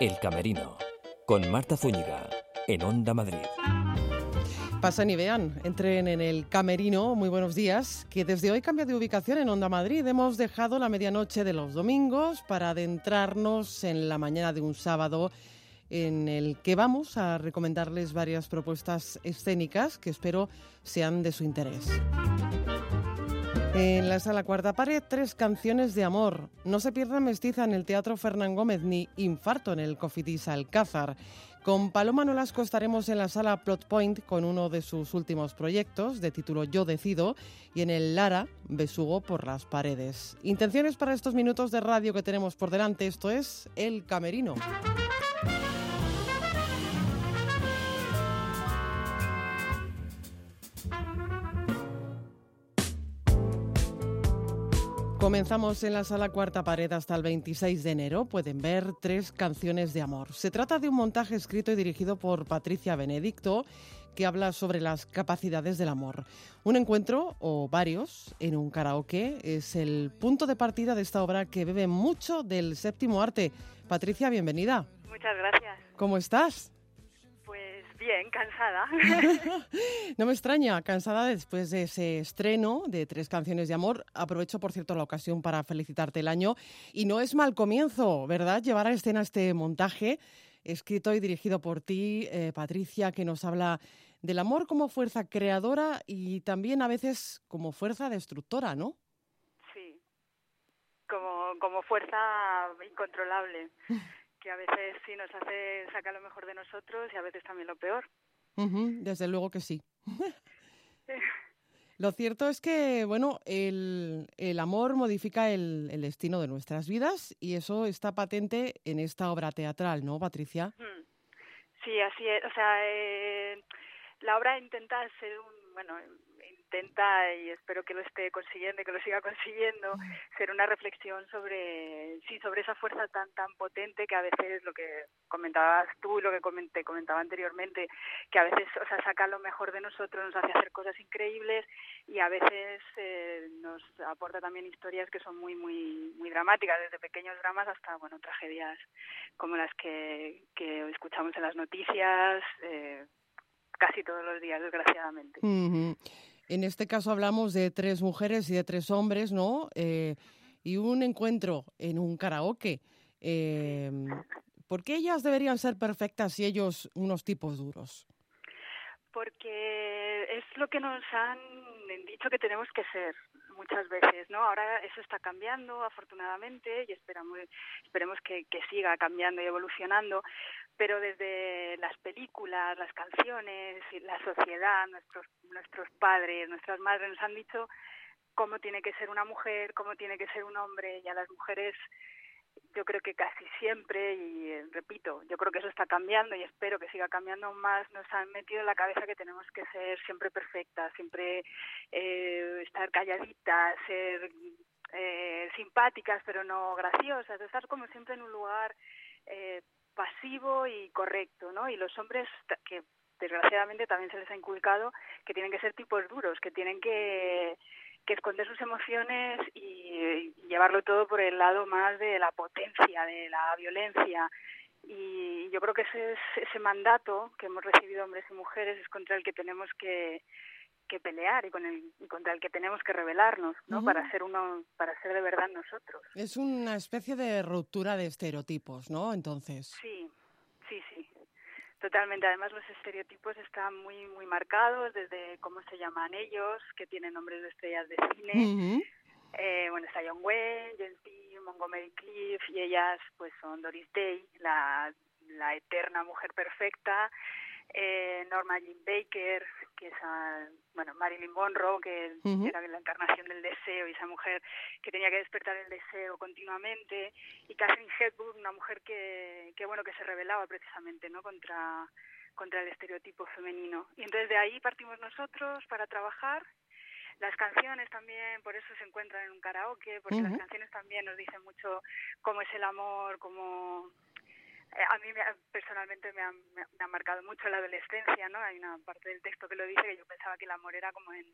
El Camerino, con Marta Zúñiga, en Onda Madrid. Pasen y vean, entren en el Camerino, muy buenos días, que desde hoy cambia de ubicación en Onda Madrid. Hemos dejado la medianoche de los domingos para adentrarnos en la mañana de un sábado en el que vamos a recomendarles varias propuestas escénicas que espero sean de su interés. En la sala cuarta pared, tres canciones de amor. No se pierda Mestiza en el Teatro Fernán Gómez ni Infarto en el Cofitis Alcázar. Con Paloma Nolasco estaremos en la sala Plot Point con uno de sus últimos proyectos, de título Yo Decido, y en el Lara, Besugo por las paredes. Intenciones para estos minutos de radio que tenemos por delante, esto es El Camerino. Comenzamos en la sala cuarta pared hasta el 26 de enero. Pueden ver tres canciones de amor. Se trata de un montaje escrito y dirigido por Patricia Benedicto que habla sobre las capacidades del amor. Un encuentro, o varios, en un karaoke es el punto de partida de esta obra que bebe mucho del séptimo arte. Patricia, bienvenida. Muchas gracias. ¿Cómo estás? Bien, cansada. no me extraña, cansada después de ese estreno de tres canciones de amor. Aprovecho, por cierto, la ocasión para felicitarte el año. Y no es mal comienzo, ¿verdad? Llevar a escena este montaje, escrito y dirigido por ti, eh, Patricia, que nos habla del amor como fuerza creadora y también a veces como fuerza destructora, ¿no? Sí, como, como fuerza incontrolable. que a veces sí nos hace sacar lo mejor de nosotros y a veces también lo peor. desde luego que sí. Lo cierto es que, bueno, el, el amor modifica el, el, destino de nuestras vidas y eso está patente en esta obra teatral, ¿no, Patricia? Sí, así es. O sea, eh, la obra intenta ser un, bueno, intenta y espero que lo esté consiguiendo y que lo siga consiguiendo ser una reflexión sobre sí sobre esa fuerza tan tan potente que a veces lo que comentabas tú y lo que comenté comentaba anteriormente que a veces o sea saca lo mejor de nosotros nos hace hacer cosas increíbles y a veces eh, nos aporta también historias que son muy muy muy dramáticas desde pequeños dramas hasta bueno tragedias como las que que escuchamos en las noticias eh, casi todos los días, desgraciadamente. En este caso hablamos de tres mujeres y de tres hombres, ¿no? Eh, y un encuentro en un karaoke. Eh, ¿Por qué ellas deberían ser perfectas y ellos unos tipos duros? Porque es lo que nos han dicho que tenemos que ser muchas veces, ¿no? Ahora eso está cambiando, afortunadamente, y esperamos, esperemos que, que siga cambiando y evolucionando, pero desde las películas, las canciones, la sociedad, nuestros, nuestros padres, nuestras madres nos han dicho cómo tiene que ser una mujer, cómo tiene que ser un hombre, y a las mujeres yo creo que casi siempre, y eh, repito, yo creo que eso está cambiando y espero que siga cambiando más, nos han metido en la cabeza que tenemos que ser siempre perfectas, siempre eh, estar calladitas, ser eh, simpáticas pero no graciosas, estar como siempre en un lugar eh, pasivo y correcto, ¿no? Y los hombres que desgraciadamente también se les ha inculcado que tienen que ser tipos duros, que tienen que, que esconder sus emociones y, llevarlo todo por el lado más de la potencia, de la violencia. Y yo creo que ese, ese mandato que hemos recibido hombres y mujeres es contra el que tenemos que, que pelear y con el contra el que tenemos que rebelarnos, ¿no? Para ser uno, para ser de verdad nosotros. Es una especie de ruptura de estereotipos, ¿no? Entonces. Sí, sí, sí. Totalmente. Además, los estereotipos están muy, muy marcados desde cómo se llaman ellos, que tienen nombres de estrellas de cine. eh, bueno, está John Wayne, James Dean, Montgomery Cliff, y ellas, pues, son Doris Day, la, la eterna mujer perfecta, eh, Norma Jean Baker, que es bueno, Marilyn Monroe, que era la encarnación del deseo y esa mujer que tenía que despertar el deseo continuamente, y Catherine Hepburn, una mujer que, que bueno, que se rebelaba precisamente, ¿no? contra contra el estereotipo femenino. Y entonces de ahí partimos nosotros para trabajar las canciones también, por eso se encuentran en un karaoke, porque las canciones también nos dicen mucho cómo es el amor, cómo a mí personalmente me ha, marcado mucho la adolescencia, ¿no? Hay una parte del texto que lo dice que yo pensaba que el amor era como en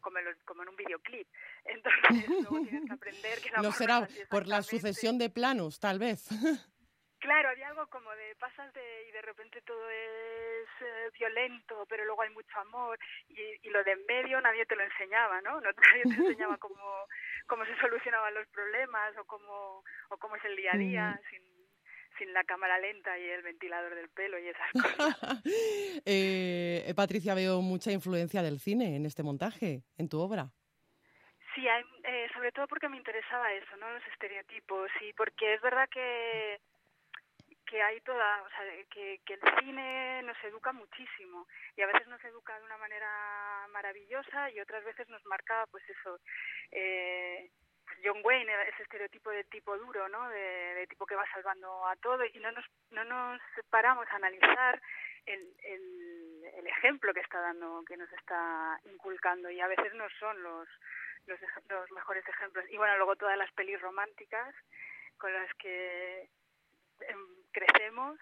como en, como en un videoclip. Entonces, luego tienes que aprender que el amor no será por la sucesión de planos, tal vez. Claro, había algo como de pasas de y de repente todo es eh, violento, pero luego hay mucho amor y, y, lo de en medio nadie te lo enseñaba, ¿no? no nadie te enseñaba cómo, cómo se solucionaban los problemas o cómo, o cómo es el día a día sin, sin la cámara lenta y el ventilador del pelo y esas cosas. eh, Patricia, veo mucha influencia del cine en este montaje, en tu obra. Sí, hay, eh, sobre todo porque me interesaba eso, ¿no? Los estereotipos y porque es verdad que que hay toda, o sea, que, que el cine nos educa muchísimo y a veces nos educa de una manera maravillosa y otras veces nos marca, pues eso, eh, John Wayne, ese estereotipo de tipo duro, ¿no? De, de, tipo que va salvando a todo y no nos, no nos paramos a analizar el, el, el ejemplo que está dando, que nos está inculcando y a veces no son los, los, los mejores ejemplos. Y bueno, luego todas las pelis románticas con las que crecemos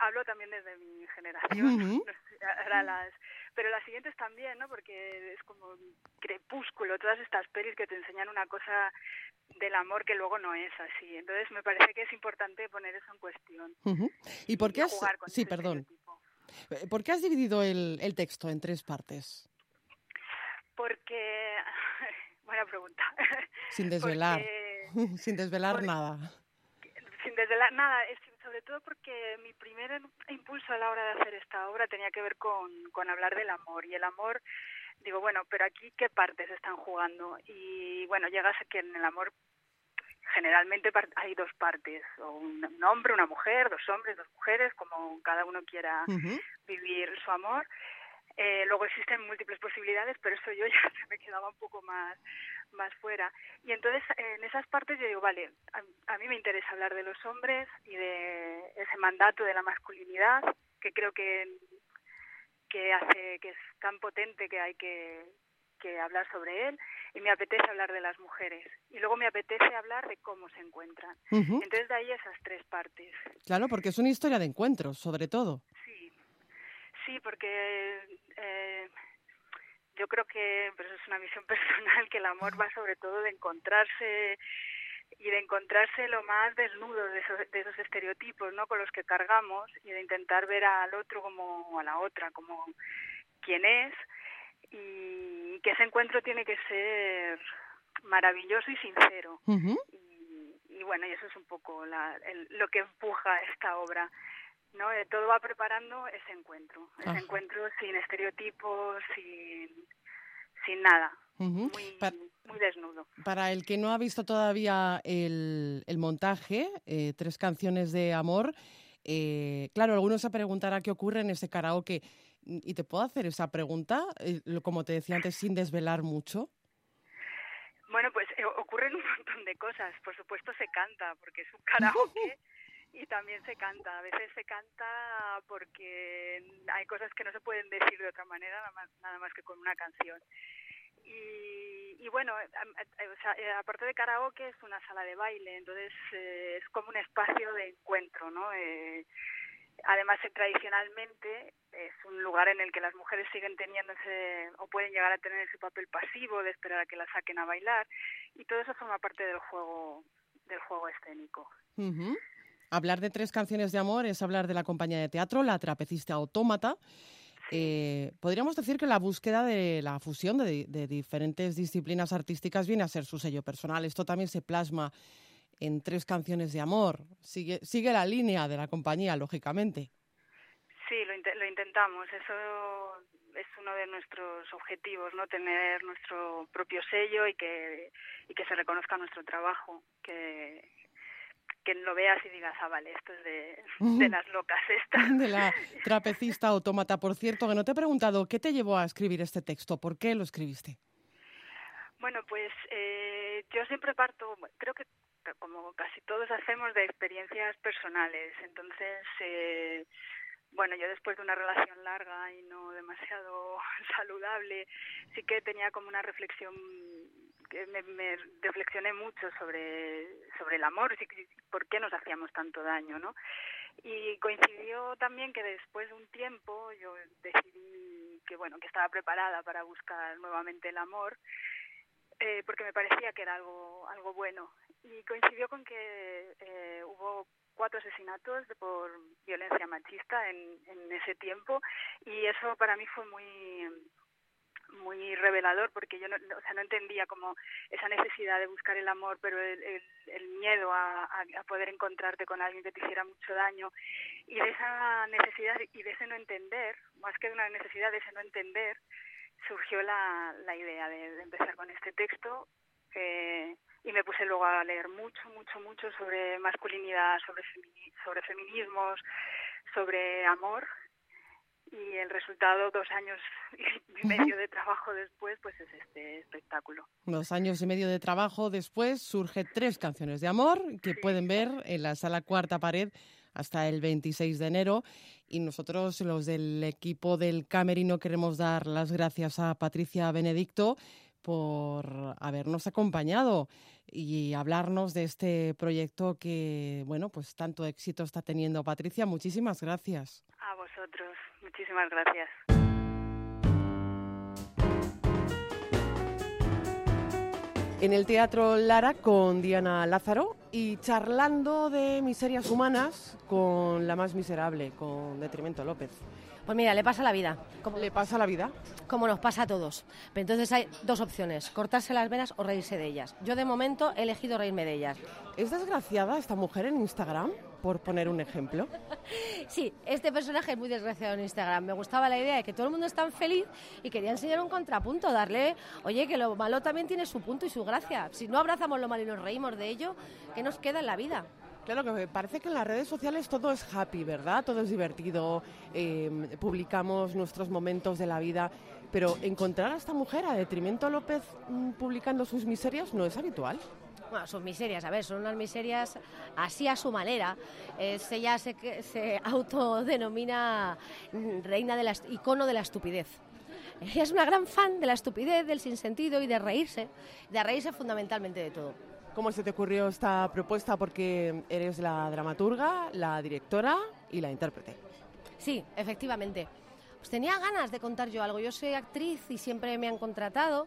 hablo también desde mi generación ahora las pero las siguientes también no porque es como crepúsculo todas estas pelis que te enseñan una cosa del amor que luego no es así. Entonces me parece que es importante poner eso en cuestión y por qué has sí perdón. por qué has dividido el, el texto en tres partes porque buena pregunta. Sin desvelar. Sin desvelar nada. sin desvelar nada es sobre todo porque mi primer impulso a la hora de hacer esta obra tenía que ver con, con hablar del amor y el amor digo bueno pero aquí qué partes están jugando y bueno llegas a que en el amor generalmente hay dos partes o un hombre una mujer dos hombres dos mujeres como cada uno quiera uh -huh. vivir su amor eh, luego existen múltiples posibilidades, pero eso yo ya se me quedaba un poco más, más fuera. Y entonces en esas partes yo digo, vale, a, a, mí me interesa hablar de los hombres y de ese mandato de la masculinidad, que creo que, que hace, que es tan potente que hay que, que hablar sobre él, y me apetece hablar de las mujeres. Y luego me apetece hablar de cómo se encuentran. Uh -huh. Entonces de ahí esas tres partes. Claro, porque es una historia de encuentros, sobre todo. Sí, porque eh, yo creo que, pero eso es una visión personal, que el amor va sobre todo de encontrarse y de encontrarse lo más desnudo de esos, de esos estereotipos ¿no? con los que cargamos y de intentar ver al otro como a la otra, como quien es y que ese encuentro tiene que ser maravilloso y sincero. Uh -huh. y, y, bueno, y eso es un poco la, el, lo que empuja esta obra. ¿No? Eh, todo va preparando ese encuentro, ese Ajá. encuentro sin estereotipos, sin, sin nada. Uh -huh. muy, para, muy desnudo. Para el que no ha visto todavía el, el montaje, eh, tres canciones de amor, eh, claro, algunos se preguntará qué ocurre en ese karaoke. ¿Y te puedo hacer esa pregunta, eh, como te decía antes, sin desvelar mucho? Bueno, pues eh, ocurren un montón de cosas. Por supuesto se canta, porque es un karaoke. Y también se canta. A veces se canta porque hay cosas que no se pueden decir de otra manera, nada más, nada más que con una canción. Y, y bueno, o sea, aparte de karaoke es una sala de baile, entonces eh, es como un espacio de encuentro, ¿no? Eh, además, tradicionalmente es un lugar en el que las mujeres siguen teniendo o pueden llegar a tener ese papel pasivo de esperar a que la saquen a bailar, y todo eso forma parte del juego, del juego escénico. Uh. Hablar de tres canciones de amor es hablar de la compañía de teatro, la trapecista autómata. Eh, podríamos decir que la búsqueda de la fusión de, de, diferentes disciplinas artísticas viene a ser su sello personal. Esto también se plasma en tres canciones de amor. Sigue, sigue la línea de la compañía, lógicamente. Sí, lo, int lo intentamos. Eso es uno de nuestros objetivos, no tener nuestro propio sello y que, y que se reconozca nuestro trabajo, que, que lo veas y digas, ah, vale, esto es de, de las locas estas. De la trapecista autómata. Por cierto, que no te he preguntado, ¿qué te llevó a escribir este texto? ¿Por qué lo escribiste? Bueno, pues eh, yo siempre parto, creo que como casi todos hacemos, de experiencias personales. Entonces, eh, bueno, yo después de una relación larga y no demasiado saludable, sí que tenía como una reflexión que me, me reflexioné mucho sobre, sobre el amor, por qué nos hacíamos tanto daño, ¿no? Y coincidió también que después de un tiempo yo decidí que, bueno, que estaba preparada para buscar nuevamente el amor, eh, porque me parecía que era algo, algo bueno. Y coincidió con que eh, hubo cuatro asesinatos por violencia machista en, en ese tiempo y eso para mí fue muy muy revelador porque yo no, o sea, no entendía como esa necesidad de buscar el amor, pero el, el, miedo a, a, poder encontrarte con alguien que te hiciera mucho daño. Y de esa necesidad y de ese no entender, más que de una necesidad de ese no entender, surgió la, la idea de, empezar con este texto eh, y me puse luego a leer mucho, mucho, mucho sobre masculinidad, sobre, sobre feminismos, sobre amor y el resultado dos años y medio de trabajo después pues es este espectáculo. Dos años y medio de trabajo después surge tres canciones de amor que pueden ver en la sala Cuarta Pared hasta el 26 de enero y nosotros los del equipo del Camerino queremos dar las gracias a Patricia Benedicto por habernos acompañado y hablarnos de este proyecto que, bueno, pues tanto éxito está teniendo. Patricia, muchísimas gracias. A vosotros. Muchísimas gracias. En el Teatro Lara con Diana Lázaro y charlando de miserias humanas con la más miserable, con Detrimento López. Pues mira, le pasa la vida. ¿Cómo le pasa la vida? Como nos pasa a todos. Pero entonces hay dos opciones, cortarse las venas o reírse de ellas. Yo de momento he elegido reírme de ellas. ¿Es desgraciada esta mujer en Instagram? por poner un ejemplo. Sí, este personaje es muy desgraciado en Instagram. Me gustaba la idea de que todo el mundo es tan feliz y quería enseñar un contrapunto, darle, oye, que lo malo también tiene su punto y su gracia. Si no abrazamos lo malo y nos reímos de ello, ¿qué nos queda en la vida? Claro, que me parece que en las redes sociales todo es happy, ¿verdad? Todo es divertido, eh, publicamos nuestros momentos de la vida, pero encontrar a esta mujer, a detrimento López, mm, publicando sus miserias no es habitual. Bueno, sus miserias, a ver, son unas miserias así a su manera. ella se, se autodenomina reina de la, icono de la estupidez. Ella es una gran fan de la estupidez, del sinsentido y de reírse, de reírse fundamentalmente de todo. ¿Cómo se te ocurrió esta propuesta? Porque eres la dramaturga, la directora y la intérprete. Sí, efectivamente. Pues tenía ganas de contar yo algo. Yo soy actriz y siempre me han contratado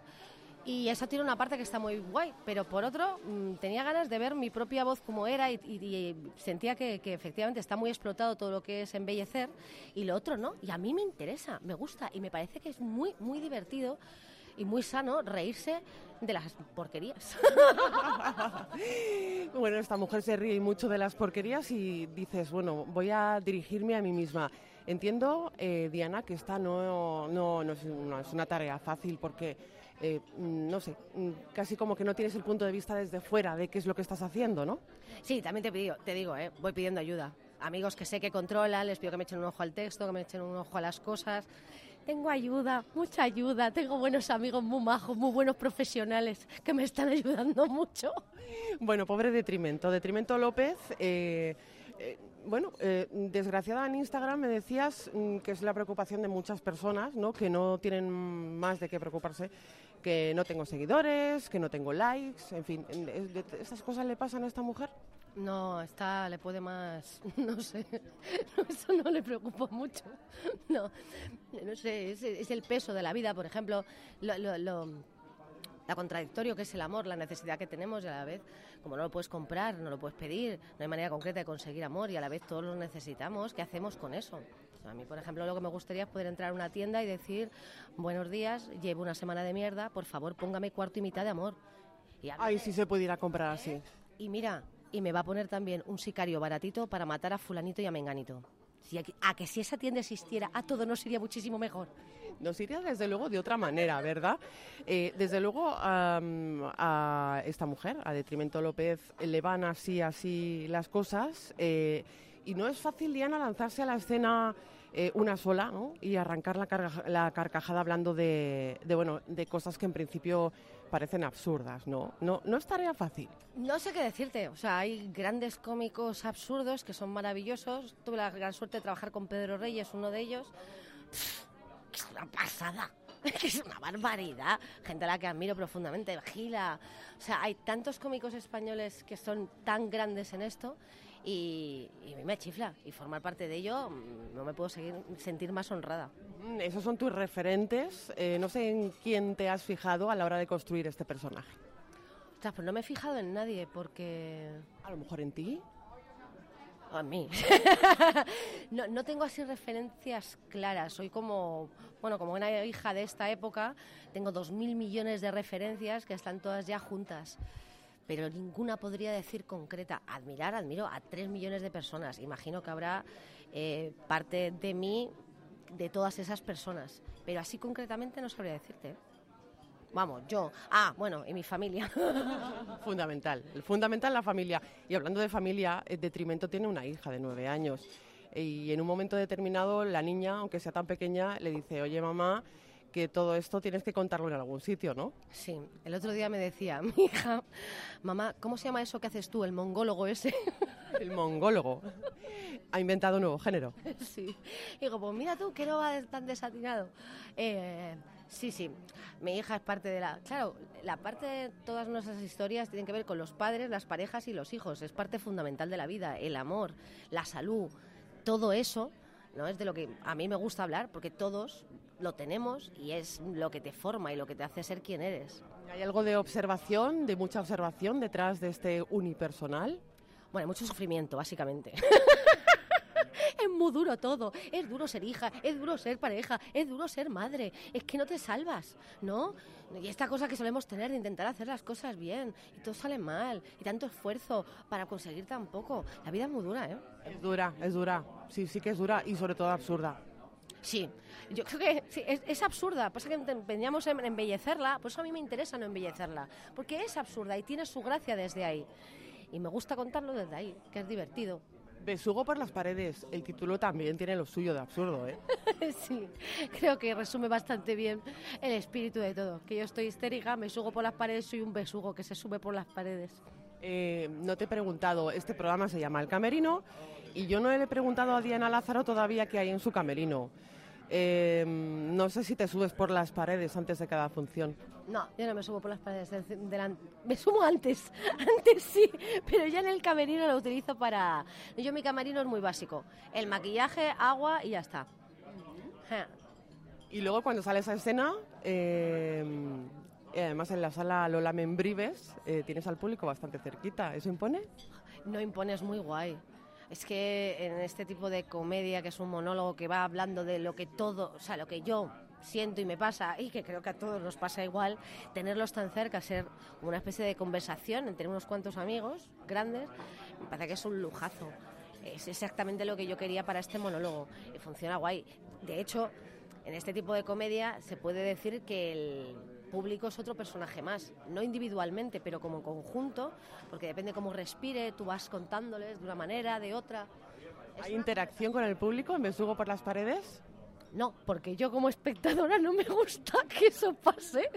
y eso tiene una parte que está muy guay, pero por otro mm, tenía ganas de ver mi propia voz como era y, sentía que, efectivamente está muy explotado todo lo que es embellecer y lo otro no. Y a mí me interesa, me gusta y me parece que es muy, muy divertido y muy sano reírse de las porquerías. bueno, esta mujer se ríe mucho de las porquerías y dices, bueno, voy a dirigirme a mí misma. Entiendo, eh, Diana, que esta no, no, no, es, no es una tarea fácil porque eh, no sé, casi como que no tienes el punto de vista desde fuera de qué es lo que estás haciendo, ¿no? Sí, también te, pido, te digo, eh, voy pidiendo ayuda. Amigos que sé que controlan, les pido que me echen un ojo al texto, que me echen un ojo a las cosas. Tengo ayuda, mucha ayuda, tengo buenos amigos muy majos, muy buenos profesionales que me están ayudando mucho. Bueno, pobre detrimento. Detrimento López. Eh, bueno, desgraciada en Instagram me decías mm, que es la preocupación de muchas personas, ¿no? Que no tienen más de qué preocuparse que no tengo seguidores, que no tengo likes, en fin, ¿estas cosas le pasan a esta mujer? No, esta le puede más, no sé, eso no le preocupa mucho, no, no sé, es, el peso de la vida, por ejemplo, lo, lo, la contradictorio que es el amor, la necesidad que tenemos y a la vez, como no lo puedes comprar, no lo puedes pedir, no hay manera concreta de conseguir amor y a la vez todos lo necesitamos, ¿qué hacemos con eso? A mí, por ejemplo, lo que me gustaría es poder entrar a una tienda y decir, buenos días, llevo una semana de mierda, por favor, póngame cuarto y mitad de amor. Y Ay, si se pudiera comprar así. Y mira, y me va a poner también un sicario baratito para matar a fulanito y a menganito. Si a, que si esa tienda existiera, a todo nos iría muchísimo mejor. Nos iría desde luego de otra manera, ¿verdad? Eh, desde luego a esta mujer, a Detrimento López, le van así, así las cosas. Eh, y no es fácil, Diana, lanzarse a la escena eh, una sola ¿no? y arrancar la, la carcajada hablando de, bueno, de cosas que en principio parecen absurdas, ¿no? ¿no? No es tarea fácil. No sé qué decirte. O sea, hay grandes cómicos absurdos que son maravillosos. Tuve la gran suerte de trabajar con Pedro Reyes, uno de ellos. es una pasada. es una barbaridad. Gente a la que admiro profundamente. Gila. O sea, hay tantos cómicos españoles que son tan grandes en esto y, a mí me chifla y formar parte de ello mm, no me puedo seguir, sentir más honrada. Mm, esos son tus referentes. Eh, no sé en quién te has fijado a la hora de construir este personaje. O sea, pues no me he fijado en nadie porque... A lo mejor en ti. A mí. no, no tengo así referencias claras. Soy como, bueno, como una hija de esta época, tengo dos mil millones de referencias que están todas ya juntas. Pero ninguna podría decir concreta. Admirar, admiro a tres millones de personas. Imagino que habrá eh, parte de mí, de todas esas personas. Pero así concretamente no sabría decirte. Vamos, yo. Ah, bueno, y mi familia. Fundamental, fundamental la familia. Y hablando de familia, el detrimento tiene una hija de nueve años. Y en un momento determinado, la niña, aunque sea tan pequeña, le dice, oye mamá, que todo esto tienes que contarlo en algún sitio, ¿no? Sí, el otro día me decía mi hija, mamá, ¿cómo se llama eso que haces tú, el mongólogo ese? El mongólogo. Ha inventado un nuevo género. Sí. Digo, pues mira tú, que no va tan desatinado. Eh, sí, sí, mi hija es parte de la... Claro, la parte de todas nuestras historias tienen que ver con los padres, las parejas y los hijos. Es parte fundamental de la vida, el amor, la salud, todo eso. ¿no? Es de lo que a mí me gusta hablar, porque todos lo tenemos y es lo que te forma y lo que te hace ser quien eres. ¿Hay algo de observación, de mucha observación detrás de este unipersonal? Bueno, mucho sufrimiento, básicamente. es muy duro todo. Es duro ser hija, es duro ser pareja, es duro ser madre. Es que no te salvas, ¿no? Y esta cosa que solemos tener de intentar hacer las cosas bien y todo sale mal y tanto esfuerzo para conseguir tan poco. La vida es muy dura, ¿eh? Es dura, es dura. Sí, sí que es dura y sobre todo absurda. Sí, yo creo que sí, es, es, absurda. Pasa que empeñamos en embellecerla, por eso a mí me interesa no embellecerla, porque es absurda y tiene su gracia desde ahí. Y me gusta contarlo desde ahí, que es divertido. Besugo por las paredes. El título también tiene lo suyo de absurdo, ¿eh? sí, creo que resume bastante bien el espíritu de todo. Que yo estoy histérica, me subo por las paredes, soy un besugo que se sube por las paredes. Eh, no te he preguntado, este programa se llama El Camerino y yo no le he preguntado a Diana Lázaro todavía qué hay en su camerino. Eh, no sé si te subes por las paredes antes de cada función. No, yo no me subo por las paredes. Delante. Me subo antes, antes sí, pero ya en el camerino lo utilizo para... Yo mi camerino es muy básico. El maquillaje, agua y ya está. Y luego cuando sales a escena, eh, además en la sala Lola Membrives, eh, tienes al público bastante cerquita. ¿Eso impone? No impone, es muy guay. Es que en este tipo de comedia, que es un monólogo que va hablando de lo que todo, o sea, lo que yo siento y me pasa, y que creo que a todos nos pasa igual, tenerlos tan cerca, ser una especie de conversación entre unos cuantos amigos grandes, me parece que es un lujazo. Es exactamente lo que yo quería para este monólogo. Y funciona guay. De hecho, en este tipo de comedia se puede decir que el público es otro personaje más, no individualmente, pero como conjunto, porque depende cómo respire, tú vas contándoles de una manera, de otra. ¿Hay interacción con el público en Besugo por las paredes? No, porque yo como espectadora no me gusta que eso pase.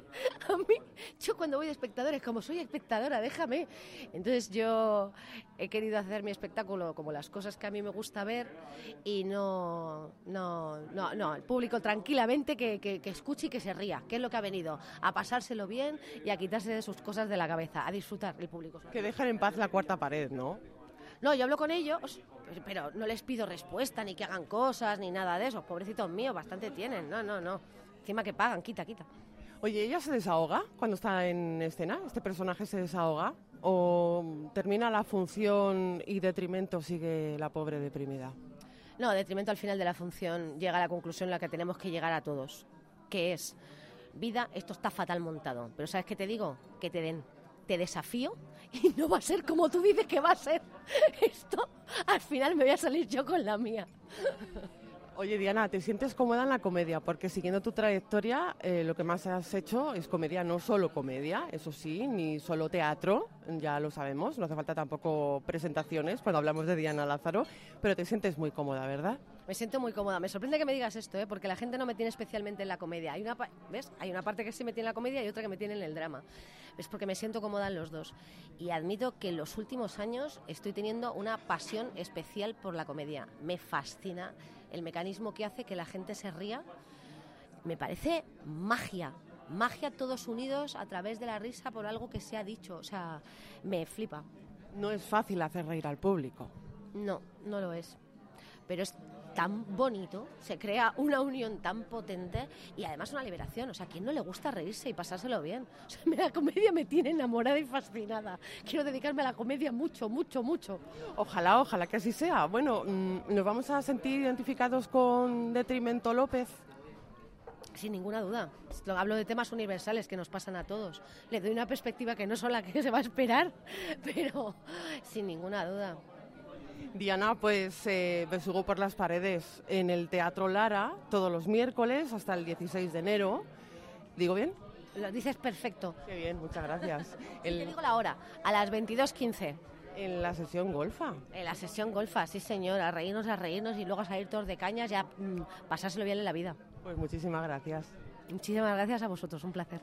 A mí, yo cuando voy de espectadores, como soy espectadora, déjame. Entonces yo he querido hacer mi espectáculo como las cosas que a mí me gusta ver y no, no, no, no, el público tranquilamente que, que, que escuche y que se ría, que es lo que ha venido, a pasárselo bien y a quitarse de sus cosas de la cabeza, a disfrutar el público. Que dejan en paz la cuarta pared, ¿no? No, yo hablo con ellos, pero no les pido respuesta, ni que hagan cosas, ni nada de eso. Pobrecitos míos, bastante tienen. No, no, no. Encima que pagan, quita, quita. Oye, ¿ella se desahoga cuando está en escena? ¿Este personaje se desahoga? ¿O termina la función y detrimento sigue la pobre deprimida? No, detrimento al final de la función llega a la conclusión en la que tenemos que llegar a todos, que es, vida, esto está fatal montado, pero ¿sabes qué te digo? Que te den te desafío y no va a ser como tú dices que va a ser. Esto, al final me voy a salir yo con la mía. Oye, Diana, ¿te sientes cómoda en la comedia? Porque siguiendo tu trayectoria, eh, lo que más has hecho es comedia, no solo comedia, eso sí, ni solo teatro, ya lo sabemos, no hace falta tampoco presentaciones cuando hablamos de Diana Lázaro, pero te sientes muy cómoda, ¿verdad? Me siento muy cómoda. Me sorprende que me digas esto, ¿eh? porque la gente no me tiene especialmente en la comedia. Hay una, ¿ves? Hay una parte que sí me tiene en la comedia y otra que me tiene en el drama. Es porque me siento cómoda en los dos. Y admito que en los últimos años estoy teniendo una pasión especial por la comedia. Me fascina el mecanismo que hace que la gente se ría. Me parece magia. Magia todos unidos a través de la risa por algo que se ha dicho. O sea, me flipa. No es fácil hacer reír al público. No, no lo es pero es tan bonito, se crea una unión tan potente y además una liberación. O sea, ¿a quién no le gusta reírse y pasárselo bien? O sea, la comedia me tiene enamorada y fascinada. Quiero dedicarme a la comedia mucho, mucho, mucho. Ojalá, ojalá que así sea. Bueno, mm, ¿nos vamos a sentir identificados con Detrimento López? Sin ninguna duda. Hablo de temas universales que nos pasan a todos. Le doy una perspectiva que no son la que se va a esperar, pero sin ninguna duda. Diana, pues eh, besugo por las paredes en el Teatro Lara todos los miércoles hasta el 16 de enero. ¿Digo bien? Lo dices perfecto. Qué bien, muchas gracias. el... Te digo la hora, a las 22.15. En la sesión golfa. En la sesión golfa, sí señor, a reírnos, a reírnos y luego a salir todos de cañas ya mm, pasárselo bien en la vida. Pues muchísimas gracias. Muchísimas gracias a vosotros, un placer.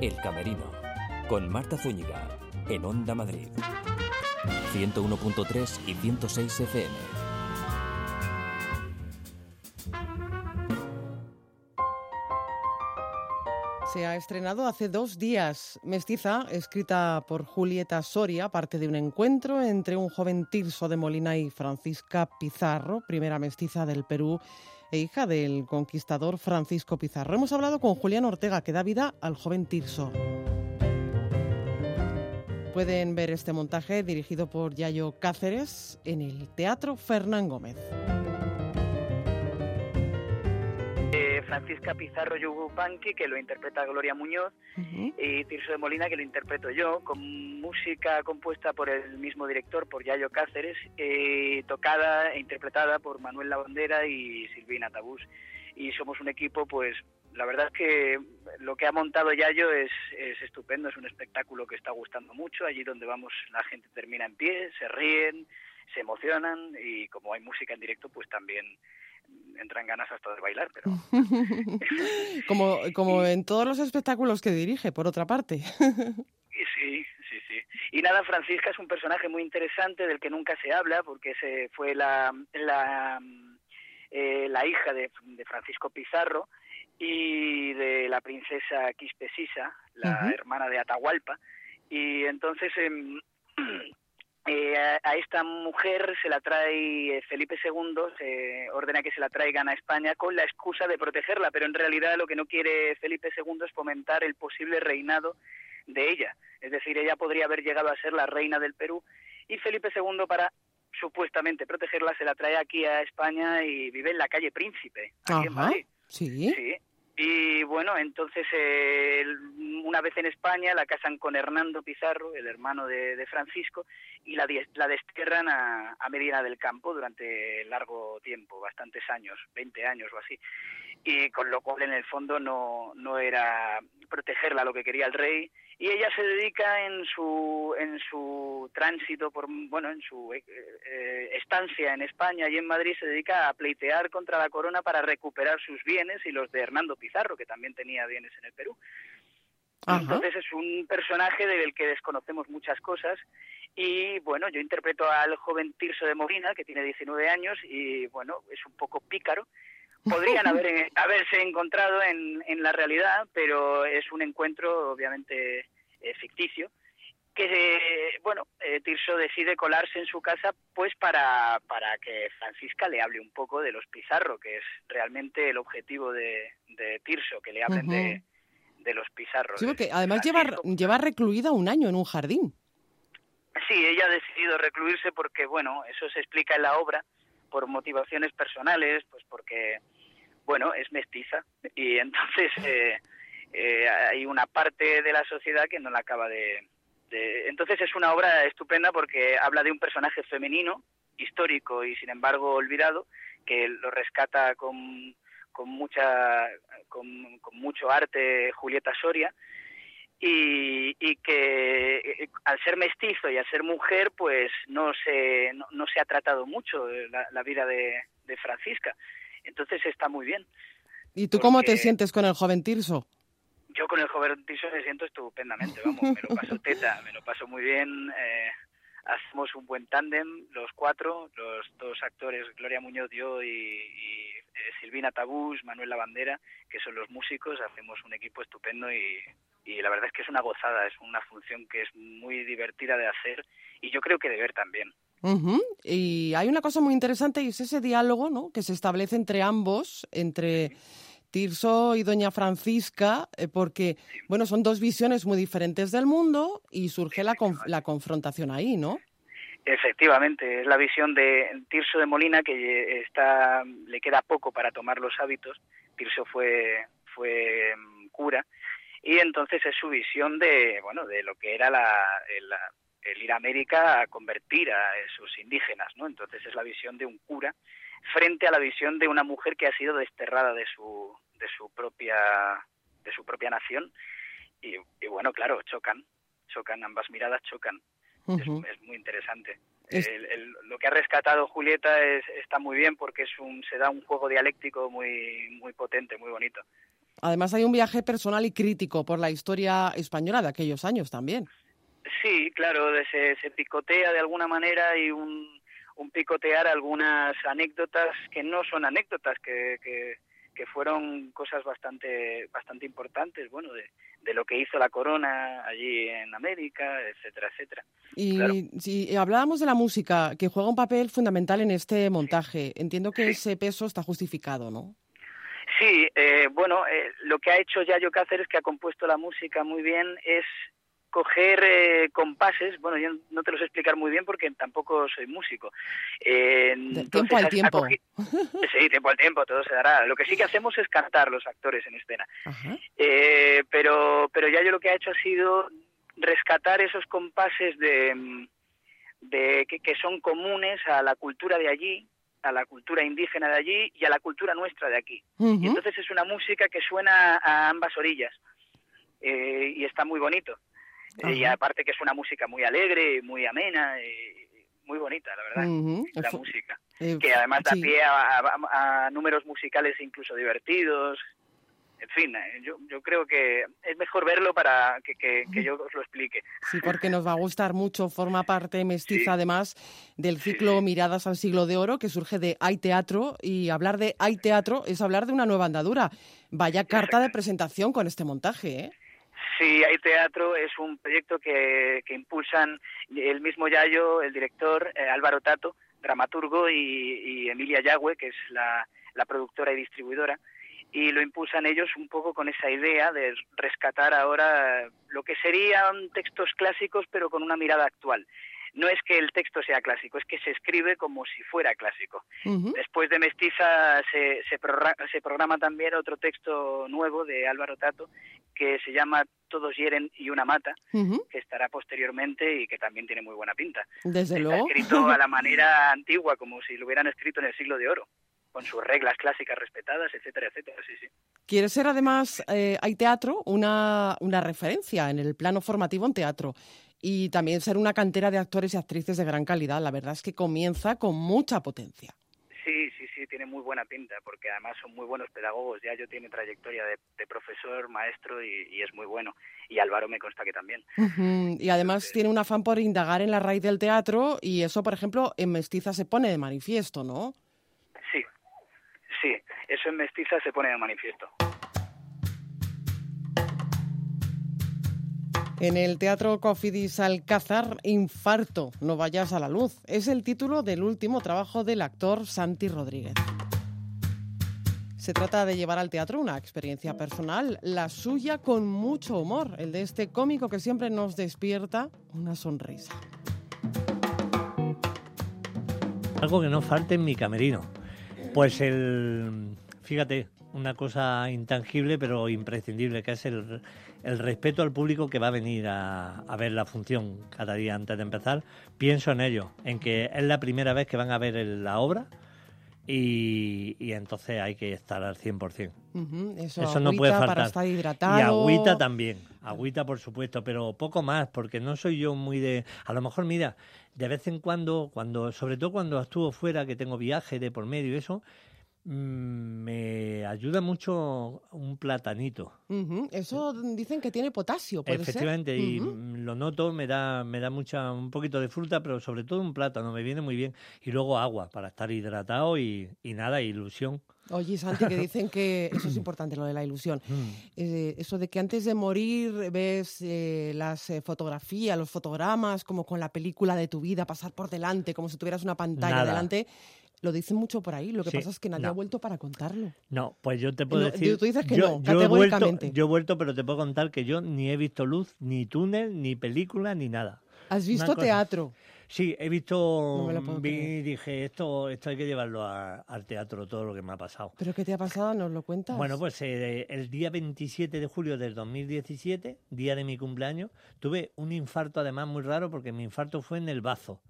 El Camerino, con Marta Zúñiga, en Onda Madrid. 101.3 y 106 FM. Se ha estrenado hace dos días. Mestiza, escrita por Julieta Soria, parte de un encuentro entre un joven Tirso de Molina y Francisca Pizarro, primera mestiza del Perú e hija del conquistador Francisco Pizarro. Hemos hablado con Julián Ortega, que da vida al joven Tirso. Pueden ver este montaje dirigido por Yayo Cáceres en el Teatro Fernán Gómez. Francisca Pizarro Yugupanqui, que lo interpreta Gloria Muñoz, y Tirso de Molina, que lo interpreto yo, con música compuesta por el mismo director, por Yayo Cáceres, eh, tocada e interpretada por Manuel Lavandera y Silvina Tabús. Y somos un equipo, pues, la verdad es que lo que ha montado Yayo es, es estupendo, es un espectáculo que está gustando mucho. Allí donde vamos la gente termina en pie, se ríen, se emocionan y como hay música en directo, pues también entran ganas hasta de bailar, pero... como como en todos los espectáculos que dirige, por otra parte. sí, sí, sí. Y nada, Francisca es un personaje muy interesante del que nunca se habla, porque se fue la, la, eh, la hija de, Francisco Pizarro y de la princesa Quispesisa, la hermana de Atahualpa, y entonces... Eh, eh, a, esta mujer se la trae eh, Felipe II, se ordena que se la traigan a España con la excusa de protegerla, pero en realidad lo que no quiere Felipe II es fomentar el posible reinado de ella. Es decir, ella podría haber llegado a ser la reina del Perú y Felipe II para supuestamente protegerla se la trae aquí a España y vive en la calle Príncipe, aquí en Madrid. Sí. Sí. Y bueno, entonces eh, una vez en España la casan con Hernando Pizarro, el hermano de, Francisco, y la, la destierran a, a, Medina del Campo durante largo tiempo, bastantes años, 20 años o así. Y con lo cual en el fondo no, no era protegerla lo que quería el rey, y ella se dedica en su en su tránsito por bueno en su eh, eh, estancia en España y en Madrid se dedica a pleitear contra la corona para recuperar sus bienes y los de Hernando Pizarro que también tenía bienes en el Perú entonces es un personaje del que desconocemos muchas cosas. Y bueno yo interpreto al joven Tirso de Molina que tiene 19 años y bueno es un poco pícaro. Podrían haber, haberse encontrado en, en la realidad, pero es un encuentro obviamente eh, ficticio que bueno eh, Tirso decide colarse en su casa pues para, para que Francisca le hable un poco de los Pizarro que es realmente el objetivo de, de Tirso que le hablen de, de los Pizarro sí porque además lleva, lleva recluida un año en un jardín. Sí ella ha decidido recluirse porque bueno eso se explica en la obra por motivaciones personales pues porque bueno, es mestiza. Y entonces eh, eh, hay una parte de la sociedad que no la acaba de, Entonces es una obra estupenda porque habla de un personaje femenino, histórico y sin embargo olvidado, que lo rescata con, con, mucha, con, mucho arte Julieta Soria. Y, y, que eh, al ser mestizo y al ser mujer, pues no se, no, se ha tratado mucho la, vida de, de Francisca. Entonces está muy bien. ¿Y tú cómo te sientes con el joven Tirso? Yo con el joven Tirso me siento estupendamente, vamos, me lo paso teta, me lo paso muy bien. Eh, hacemos un buen tándem, los cuatro, los dos actores, Gloria Muñoz, yo y, eh, Silvina Tabús, Manuel Lavandera, que son los músicos, hacemos un equipo estupendo y y la verdad es que es una gozada, es una función que es muy divertida de hacer y yo creo que de ver también. Y hay una cosa muy interesante y es ese diálogo ¿no? que se establece entre ambos, entre Tirso y Doña Francisca, eh, porque bueno, son dos visiones muy diferentes del mundo y surge la, la confrontación ahí, ¿no? Efectivamente, es la visión de Tirso de Molina que está, le queda poco para tomar los hábitos. Tirso fue, fue mm, cura y entonces es su visión de, bueno, de lo que era la, el, ir a América a convertir a esos indígenas, ¿no? Entonces es la visión de un cura frente a la visión de una mujer que ha sido desterrada de su, de su propia, de su propia nación y, bueno, claro, chocan, chocan, ambas miradas chocan es, muy interesante. lo que ha rescatado Julieta es, está muy bien porque es un, se da un juego dialéctico muy, muy potente, muy bonito. Además hay un viaje personal y crítico por la historia española de aquellos años también. Sí, claro, se, se picotea de alguna manera y un, un picotear algunas anécdotas que no son anécdotas, que, que, que fueron cosas bastante bastante importantes, bueno, de, de, lo que hizo la corona allí en América, etcétera, etcétera. Y si hablábamos de la música, que juega un papel fundamental en este montaje, entiendo que ese peso está justificado, ¿no? Sí, eh, bueno, eh, lo que ha hecho Yayo Cáceres, que ha compuesto la música muy bien, es coger eh, compases, bueno, yo no te lo sé explicar muy bien porque tampoco soy músico. Eh, tiempo al tiempo. sí, tiempo al tiempo, todo se dará. Lo que sí que hacemos es cantar los actores en escena. Eh, pero, pero ya yo lo que ha hecho ha sido rescatar esos compases de, de que, son comunes a la cultura de allí, a la cultura indígena de allí y a la cultura nuestra de aquí. Y entonces es una música que suena a ambas orillas eh, y está muy bonito. Y aparte que es una música muy alegre, muy amena, y muy bonita, la verdad, la música. Eh, que además da pie a, números musicales incluso divertidos. En fin, eh, yo, yo creo que es mejor verlo para que, que, yo os lo explique. Sí, porque nos va a gustar mucho. Forma parte mestiza, además, del ciclo Miradas al siglo de oro, que surge de Hay Teatro. Y hablar de Hay Teatro es hablar de una nueva andadura. Vaya carta de presentación con este montaje, ¿eh? Sí, hay teatro, es un proyecto que, impulsan el mismo Yayo, el director, eh, Álvaro Tato, dramaturgo, y, Emilia Yagüe, que es la, la productora y distribuidora, y lo impulsan ellos un poco con esa idea de rescatar ahora lo que serían textos clásicos pero con una mirada actual no es que el texto sea clásico, es que se escribe como si fuera clásico. Después de Mestiza se, se, programa, también otro texto nuevo de Álvaro Tato que se llama Todos hieren y una mata, que estará posteriormente y que también tiene muy buena pinta. Desde Está luego. escrito a la manera antigua, como si lo hubieran escrito en el siglo de oro con sus reglas clásicas respetadas, etcétera, etcétera. Sí, sí. Quiere ser además, eh, hay teatro, una, una referencia en el plano formativo en teatro y también ser una cantera de actores y actrices de gran calidad. La verdad es que comienza con mucha potencia. Sí, sí, sí, tiene muy buena pinta, porque además son muy buenos pedagogos. Ya yo tiene trayectoria de, profesor, maestro y, es muy bueno. Y Álvaro me consta que también. Y además tiene un afán por indagar en la raíz del teatro y eso, por ejemplo, en Mestiza se pone de manifiesto, ¿no? Sí, sí, eso en Mestiza se pone de manifiesto. En el Teatro Cofidis Alcázar, Infarto, no vayas a la luz. Es el título del último trabajo del actor Santi Rodríguez. Se trata de llevar al teatro una experiencia personal, la suya con mucho humor, el de este cómico que siempre nos despierta una sonrisa. Algo que no falte en mi camerino. Pues el, fíjate, una cosa intangible pero imprescindible, que es el, el respeto al público que va a venir a, ver la función cada día antes de empezar. Pienso en ello, en que es la primera vez que van a ver la obra y, entonces hay que estar al 100%. Eso, no puede faltar. Para estar hidratado. Y agüita también, agüita por supuesto, pero poco más, porque no soy yo muy de... A lo mejor, mira, de vez en cuando, cuando sobre todo cuando actúo fuera, que tengo viaje de por medio y eso, me ayuda mucho un platanito. Eso dicen que tiene potasio, ¿puede Efectivamente, y lo noto, me da, me da mucha, un poquito de fruta, pero sobre todo un plátano, me viene muy bien. Y luego agua para estar hidratado y, y nada, ilusión. Oye, Santi, que dicen que eso es importante, lo de la ilusión. Mm. Eh, eso de que antes de morir ves eh, las eh, fotografías, los fotogramas, como con la película de tu vida pasar por delante, como si tuvieras una pantalla Nada. delante. Lo dicen mucho por ahí. Lo que Sí, pasa es que nadie no. ha vuelto para contarlo. No, pues yo te puedo No, decir. tú dices que yo, no, yo he vuelto, yo he vuelto, pero te puedo contar que yo ni he visto luz, ni túnel, ni película, ni nada. ¿Has visto teatro? Sí, he visto, No me lo puedo vi dije, esto, esto hay que llevarlo a- al teatro, todo lo que me ha pasado. ¿Pero qué te ha pasado? ¿Nos lo cuentas? Bueno, pues eh, el día 27 de julio del 2017, día de mi cumpleaños, tuve un infarto además muy raro porque mi infarto fue en el bazo,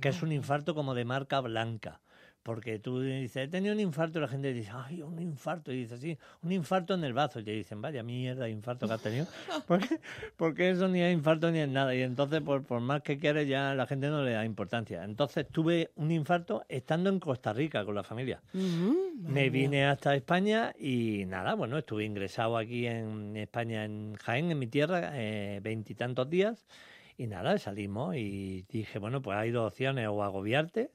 que es un infarto como de marca blanca. Porque tú dices, he tenido un infarto y la gente dice, ay, un infarto. Y dices, sí, un infarto en el bazo. Y te dicen, vaya mierda, infarto que has tenido. porque, porque eso ni es infarto ni es nada. Y entonces, por, por más que quieres, ya la gente no le da importancia. Entonces tuve un infarto estando en Costa Rica con la familia. Ujú, Me mía. vine hasta España y nada, bueno, estuve ingresado aquí en España, en Jaén, en mi tierra, eh, veintitantos días. Y nada, salimos y dije, bueno, pues hay dos opciones, o agobiarte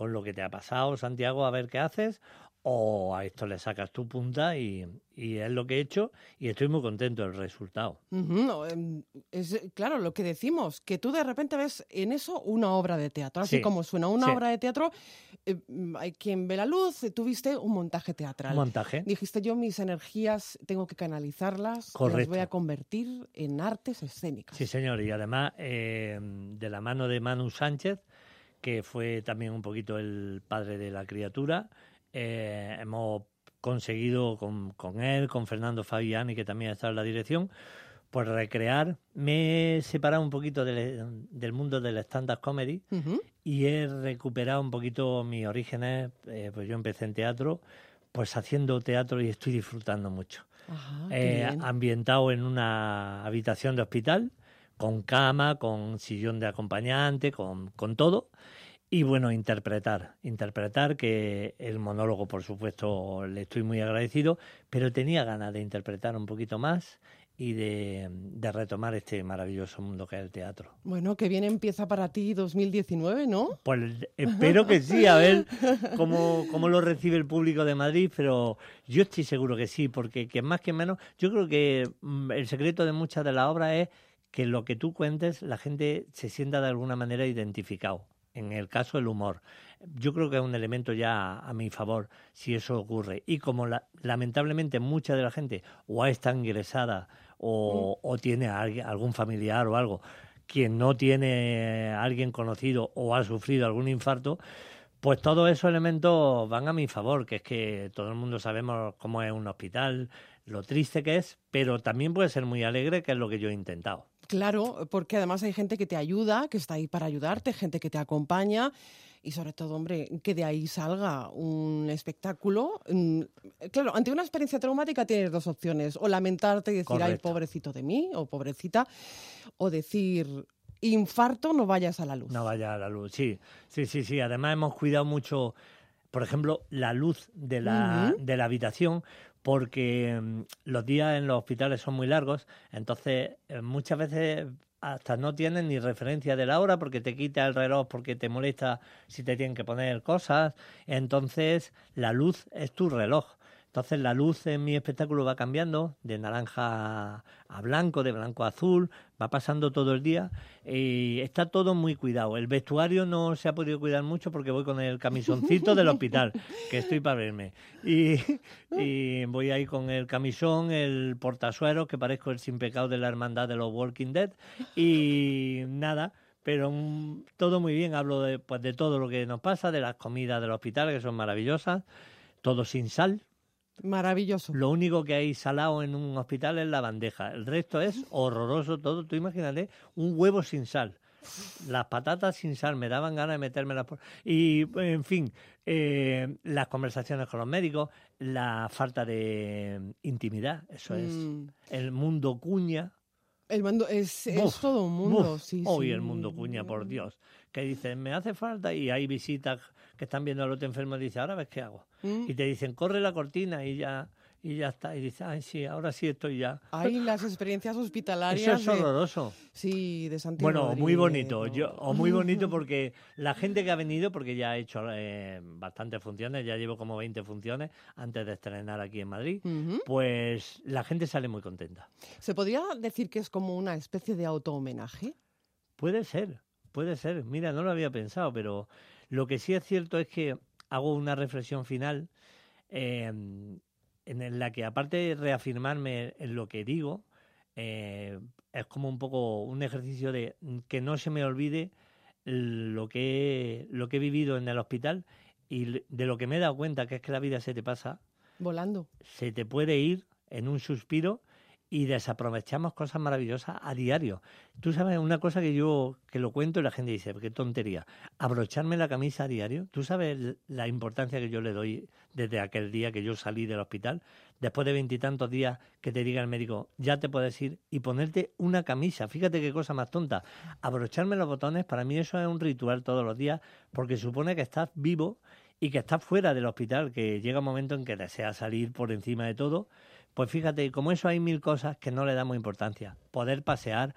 con lo que te ha pasado, Santiago, a ver qué haces, o a esto le sacas tu punta y, y es lo que he hecho y estoy muy contento del resultado. Em, es claro lo que decimos, que tú de repente ves en eso una obra de teatro, así Sí, como suena una sí. obra de teatro, eh, hay quien ve la luz, eh, tú viste un montaje teatral. Un montaje. Dijiste yo mis energías tengo que canalizarlas, las voy Correcto. a convertir en artes escénicas. Sí, señor, y además eh, de la mano de Manu Sánchez, que fue también un poquito el padre de la criatura, eh, hemos conseguido con, con él, con Fernando Fabiani, que también está en la dirección, pues recrear. Me he separado un poquito del, del mundo del stand-up comedy Ujú. y he recuperado un poquito mis orígenes. eh, pues yo empecé en teatro, pues haciendo teatro y estoy disfrutando mucho Ajá, eh, bien. ambientado en una habitación de hospital, con cama, con sillón de acompañante, con, con todo. Y bueno, interpretar, interpretar que el monólogo, por supuesto, le estoy muy agradecido, pero tenía ganas de interpretar un poquito más y de, de retomar este maravilloso mundo que es el teatro. Bueno, que bien empieza para ti 2019, ¿no? Pues espero que sí, a ver cómo, cómo lo recibe el público de Madrid, pero yo estoy seguro que sí, porque que más que menos, yo creo que mm, el secreto de muchas de las obras es que lo que tú cuentes, la gente se sienta de alguna manera identificado. En el caso del humor, yo creo que es un elemento ya a mi favor si eso ocurre. Y como la- lamentablemente mucha de la gente o está ingresada o, o tiene a alguien- algún familiar o algo, quien no tiene a alguien conocido o ha sufrido algún infarto, pues todos esos elementos van a mi favor, que es que todo el mundo sabemos cómo es un hospital, lo triste que es, pero también puede ser muy alegre, que es lo que yo he intentado. Claro, porque además hay gente que te ayuda, que está ahí para ayudarte, gente que te acompaña y sobre todo, hombre, que de ahí salga un espectáculo. Mm, Claro, ante una experiencia traumática tienes dos opciones, o lamentarte y decir, ay, pobrecito de mí, o pobrecita, o decir, infarto, no vayas a la luz. No vaya a la luz, sí, sí, sí, sí. Además hemos cuidado mucho, por ejemplo, la luz de la, de la habitación, porque mm, los días en los hospitales son muy largos, entonces eh, muchas veces hasta no tienes ni referencia de la hora porque te quita el reloj, porque te molesta si te tienen que poner cosas. Entonces la luz es tu reloj. Entonces la luz en mi espectáculo va cambiando de naranja a blanco, de blanco a azul, va pasando todo el día y está todo muy cuidado. El vestuario no se ha podido cuidar mucho porque voy con el camisoncito del hospital, que estoy para verme. Y, voy ahí con el camisón, el portasuero, que parezco el sin pecado de la hermandad de los Walking Dead. Y nada, pero todo muy bien. Hablo de, pues, de todo lo que nos pasa, de las comidas del hospital, que son maravillosas, todo sin sal. Maravilloso. Lo único que hay salado en un hospital es la bandeja. El resto es horroroso todo. Tú imagínate un huevo sin sal. Las patatas sin sal, me daban ganas de metérmelas por... Y, en fin, eh, las conversaciones con los médicos, la falta de intimidad, eso es. Mm, El mundo cuña. el mundo es, es todo un mundo, Uf, sí, Hoy sí. el mundo cuña, por Dios. Que dicen, me hace falta y hay visitas que están viendo al otro enfermo y dice, ahora ves qué hago. Mm. Y te dicen, corre la cortina y ya... y ya está. Y dice, ay, sí, ahora sí estoy ya. Ay, las experiencias hospitalarias. Eso es de- horroroso. Sí, de Santi Bueno, muy Rodríguez, bonito. ¿no? Yo, o muy bonito porque la gente que ha venido, porque ya he hecho eh, bastantes funciones, ya llevo como 20 funciones antes de estrenar aquí en Madrid, pues la gente sale muy contenta. ¿Se podría decir que es como una especie de auto-homenaje? Puede ser, puede ser. Mira, no lo había pensado, pero lo que sí es cierto es que hago una reflexión final eh, en la que, aparte de reafirmarme en lo que digo, eh, es como un poco un ejercicio de que no se me olvide lo que, lo que he vivido en el hospital y de lo que me he dado cuenta, que es que la vida se te pasa Volando. se te puede ir en un suspiro y desaprovechamos cosas maravillosas a diario. Tú sabes una cosa que yo que lo cuento y la gente dice, qué tontería, abrocharme la camisa a diario. Tú sabes la importancia que yo le doy desde aquel día que yo salí del hospital, después de veintitantos días que te diga el médico, ya te puedes ir y ponerte una camisa. Fíjate qué cosa más tonta. Abrocharme los botones, para mí eso es un ritual todos los días porque supone que estás vivo y que estás fuera del hospital, que llega un momento en que deseas salir por encima de todo, pues fíjate, como eso hay mil cosas que no le damos importancia. Poder pasear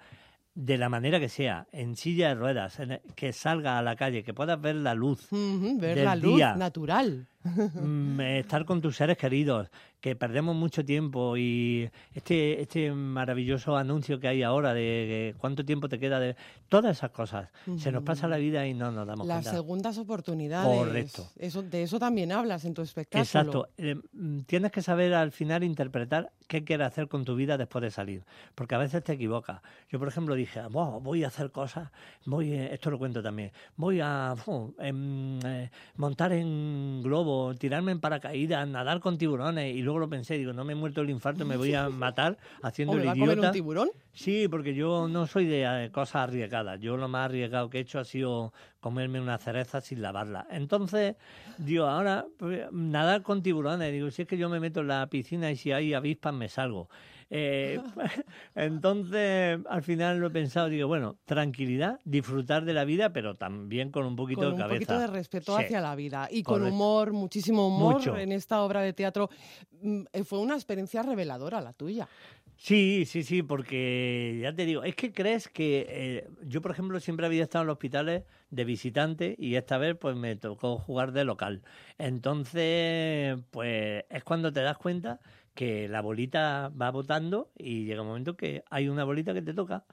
de la manera que sea, en silla de ruedas, en- que salga a la calle, que puedas ver la luz, Ver Del la luz día. natural. Mm, estar con tus seres queridos, que perdemos mucho tiempo y este, este maravilloso anuncio que hay ahora de cuánto tiempo te queda de todas esas cosas. Se nos pasa la vida y no nos damos Las cuenta. segundas oportunidades. Correcto. Eso, de eso también hablas en tu espectáculo. Exacto. Eh, mm, tienes que saber al final interpretar qué quieres hacer con tu vida después de salir. Porque a veces te equivocas. Yo, por ejemplo, dije, "Buah, voy a hacer cosas, voy, eh, esto lo cuento también, voy a em, eh, montar en globo, tirarme en paracaídas, nadar con tiburones. Y luego lo pensé, digo, no me he muerto el infarto, me voy a matar haciendo ¿O me el va a comer idiota. un tiburón? Sí, porque yo no soy de eh, cosas arriesgadas. Yo lo más arriesgado que he hecho ha sido comerme una cereza sin lavarla. Entonces, digo, ahora pues, nadar con tiburones. Digo, si es que yo me meto en la piscina y si hay avispas me salgo. Eh, entonces, al final lo he pensado, digo, bueno, tranquilidad, disfrutar de la vida, pero también con un poquito Con de un cabeza. poquito de respeto Sí. hacia la vida. Y con humor, muchísimo humor Mucho. en esta obra de teatro. Mm, eh, Fue una experiencia reveladora la tuya. Sí, sí, sí, porque ya te digo, es que crees que eh, yo, por ejemplo, siempre había estado en los hospitales de visitante y esta vez pues me tocó jugar de local. Entonces, pues es cuando te das cuenta que la bolita va votando y llega un momento que hay una bolita que te toca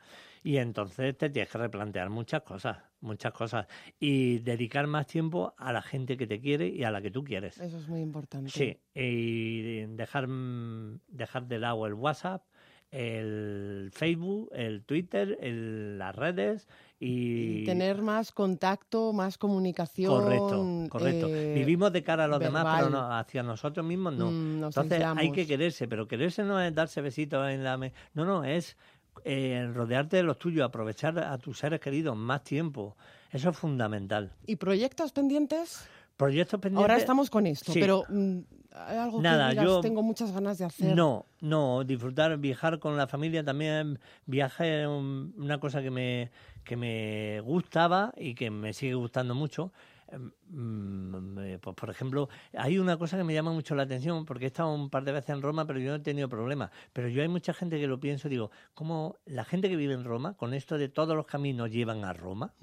y entonces te tienes que replantear muchas cosas, muchas cosas y dedicar más tiempo a la gente que te quiere y a la que tú quieres. Eso es muy importante. Sí, y dejar, mm, dejar de lado el WhatsApp, el Facebook, el Twitter, el- las redes y... Y tener más contacto, más comunicación. Correcto, correcto. eh, Vivimos de cara a los demás, pero no, hacia nosotros mismos no. Mm, Entonces hay que quererse, pero quererse no es darse besitos en la... me- No, no, es eh, rodearte de los tuyos, aprovechar a tus seres queridos más tiempo. Eso es fundamental. ¿Y proyectos pendientes? Proyectos pendientes... Ahora estamos con esto, Sí. pero mm, ¿hay algo Nada, que digas, yo- tengo muchas ganas de hacer. No, no, disfrutar, viajar con la familia también. Viaje una cosa que me, que me gustaba y que me sigue gustando mucho. Em, mm, eh, Pues, por ejemplo, hay una cosa que me llama mucho la atención, porque he estado un par de veces en Roma, pero yo no he tenido problemas. Pero yo hay mucha gente que lo pienso, digo, ¿cómo la gente que vive en Roma, con esto de todos los caminos llevan a Roma?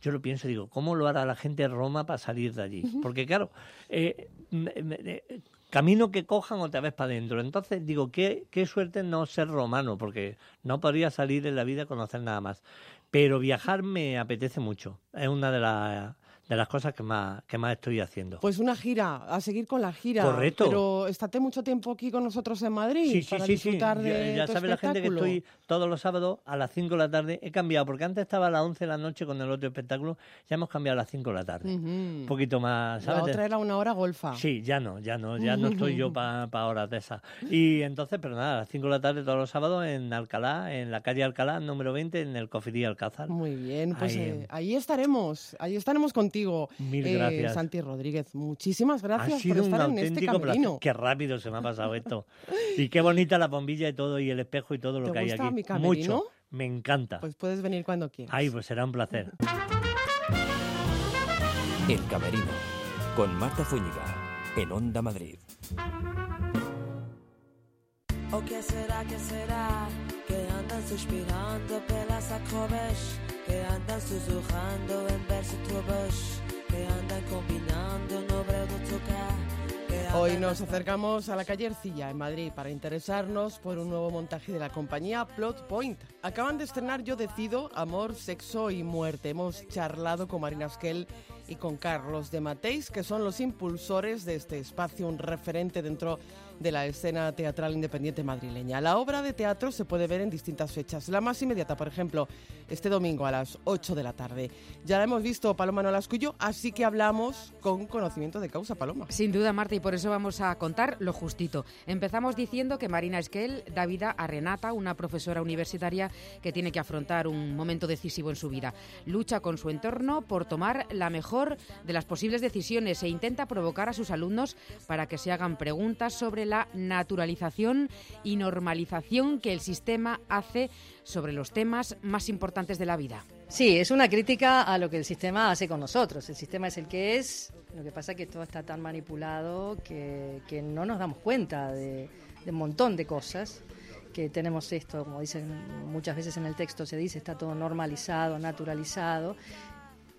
Yo lo pienso, digo, ¿cómo lo hará la gente en Roma para salir de allí? Porque claro, eh, me- me- eh, camino que cojan otra vez para adentro. Entonces digo, qué, qué suerte no ser romano, porque no podría salir en la vida a conocer nada más. Pero viajar me apetece mucho. Es una de, las de las cosas que más, que más estoy haciendo. Pues una gira, a seguir con la gira. Correcto. Pero estate mucho tiempo aquí con nosotros en Madrid Sí, sí, para sí, disfrutar Ya, de ya tu sabe la gente que estoy todos los sábados a las 5 de la tarde. He cambiado, porque antes estaba a las 11 de la noche con el otro espectáculo. Ya hemos cambiado a las 5 de la tarde. Un poquito más, La ¿sabes? otra era una hora golfa. Sí, ya no, ya no, ya no estoy yo para horas de esas. Y entonces, pero nada, a las 5 de la tarde todos los sábados en Alcalá, en la calle Alcalá, número 20, en el Cofiría Alcázar. Muy bien, pues Ahí. eh, ahí estaremos, ahí estaremos contigo. Mil eh, gracias. Santi Rodríguez, muchísimas gracias ha sido por un estar en este auténtico placer. camerino. Qué rápido se me ha pasado esto. Y qué bonita la bombilla y todo, y el espejo y todo lo ¿Te que hay gusta aquí. mi camerino? Mucho, me encanta. Pues puedes venir cuando quieras. Ay, pues será un placer. El Camerino, con Marta Zúñiga, en Onda Madrid. O que será, que será? Que andan suspirando pelas Que andan susurrando en verso Que andan combinando breve tocar Hoy nos acercamos a la calle Ercilla, en Madrid, para interesarnos por un nuevo montaje de la compañía Plot Point. Acaban de estrenar Yo Decido, Amor, Sexo y Muerte. Hemos charlado con Marina Esquel y con Carlos de Mateis, que son los impulsores de este espacio, un referente dentro de la escena teatral independiente madrileña. La obra de teatro se puede ver en distintas fechas. La más inmediata, por ejemplo, este domingo a las 8 de la tarde. Ya la hemos visto Paloma Nolascuyo, así que hablamos con conocimiento de causa, Paloma. Sin duda, Marta, y por eso vamos a contar lo justito. Empezamos diciendo que Marina Esquel da vida a Renata, una profesora universitaria que tiene que afrontar un momento decisivo en su vida. Lucha con su entorno por tomar la mejor de las posibles decisiones e intenta provocar a sus alumnos para que se hagan preguntas sobre la naturalización y normalización que el sistema hace sobre los temas más importantes de la vida. Sí, es una crítica a lo que el sistema hace con nosotros. El sistema es el que es, lo que pasa es que todo está tan manipulado que, no nos damos cuenta de, de un montón de cosas que tenemos esto, como dicen muchas veces en el texto, se dice, está todo normalizado, naturalizado,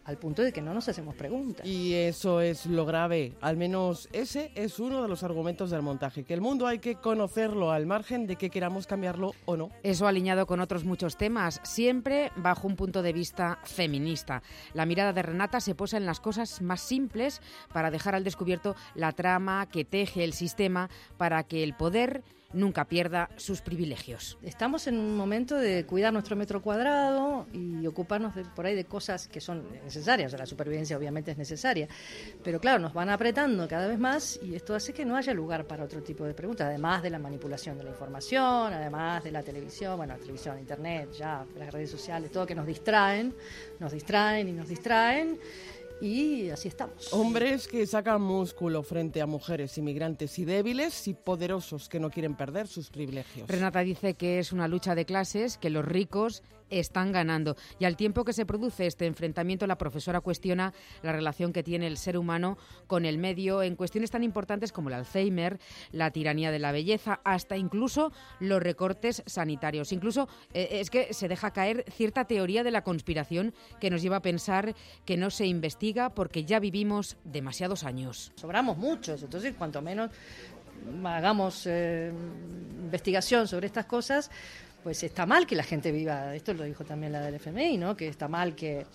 al punto de que no nos hacemos preguntas. Y eso es lo grave. Al menos ese es uno de los argumentos del montaje, que el mundo hay que conocerlo al margen de que queramos cambiarlo o no. Eso alineado con otros muchos temas, siempre bajo un punto de vista feminista. La mirada de Renata se posa en las cosas más simples para dejar al descubierto la trama que teje el sistema para que el poder nunca pierda sus privilegios. Estamos en un momento de cuidar nuestro metro cuadrado y ocuparnos por ahí de cosas que son necesarias. la supervivencia obviamente es necesaria, pero claro, nos van apretando cada vez más y esto hace que no haya lugar para otro tipo de preguntas, además de la manipulación de la información, además de la televisión, bueno, la televisión, internet, ya, las redes sociales, todo que nos distraen, nos distraen y nos distraen. Y así estamos. Hombres que sacan músculo frente a mujeres inmigrantes y débiles y poderosos que no quieren perder sus privilegios. Renata dice que es una lucha de clases, que los ricos están ganando. Y al tiempo que se produce este enfrentamiento, la profesora cuestiona la relación que tiene el ser humano con el medio en cuestiones tan importantes como el Alzheimer, la tiranía de la belleza, hasta incluso los recortes sanitarios. Incluso eh, es que se deja caer cierta teoría de la conspiración que nos lleva a pensar que no se investiga porque ya vivimos demasiados años. Sobramos muchos, entonces cuanto menos hagamos eh, investigación sobre estas cosas, pues está mal que la gente viva, esto lo dijo también la del FMI, ¿no? que está mal que,